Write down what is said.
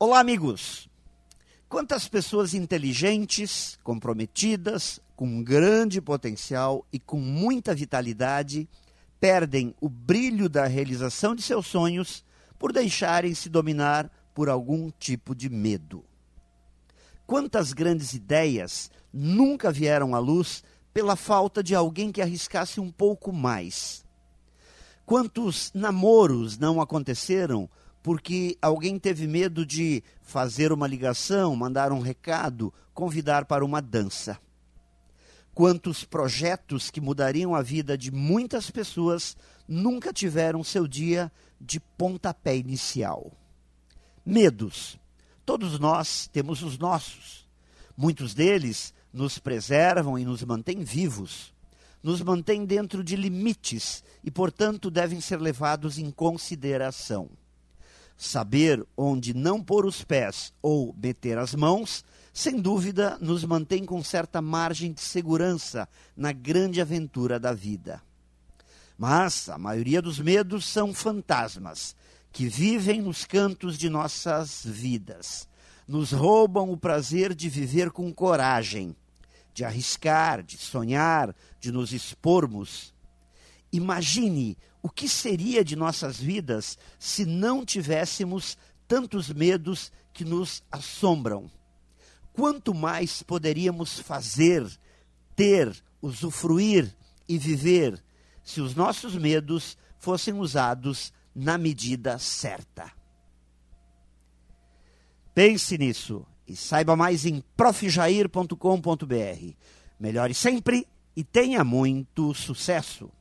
Olá, amigos! Quantas pessoas inteligentes, comprometidas, com grande potencial e com muita vitalidade perdem o brilho da realização de seus sonhos por deixarem-se dominar por algum tipo de medo. Quantas grandes ideias nunca vieram à luz pela falta de alguém que arriscasse um pouco mais? Quantos namoros não aconteceram porque alguém teve medo de fazer uma ligação, mandar um recado, convidar para uma dança? Quantos projetos que mudariam a vida de muitas pessoas nunca tiveram seu dia de pontapé inicial? Medos. Todos nós temos os nossos. Muitos deles nos preservam e nos mantêm vivos, nos mantêm dentro de limites e, portanto, devem ser levados em consideração. Saber onde não pôr os pés ou meter as mãos, sem dúvida, nos mantém com certa margem de segurança na grande aventura da vida. Mas a maioria dos medos são fantasmas que vivem nos cantos de nossas vidas. Nos roubam o prazer de viver com coragem, de arriscar, de sonhar, de nos expormos. Imagine o que seria de nossas vidas se não tivéssemos tantos medos que nos assombram. Quanto mais poderíamos fazer, ter, usufruir e viver se os nossos medos fossem usados na medida certa. Pense nisso e saiba mais em profjair.com.br. Melhore sempre e tenha muito sucesso!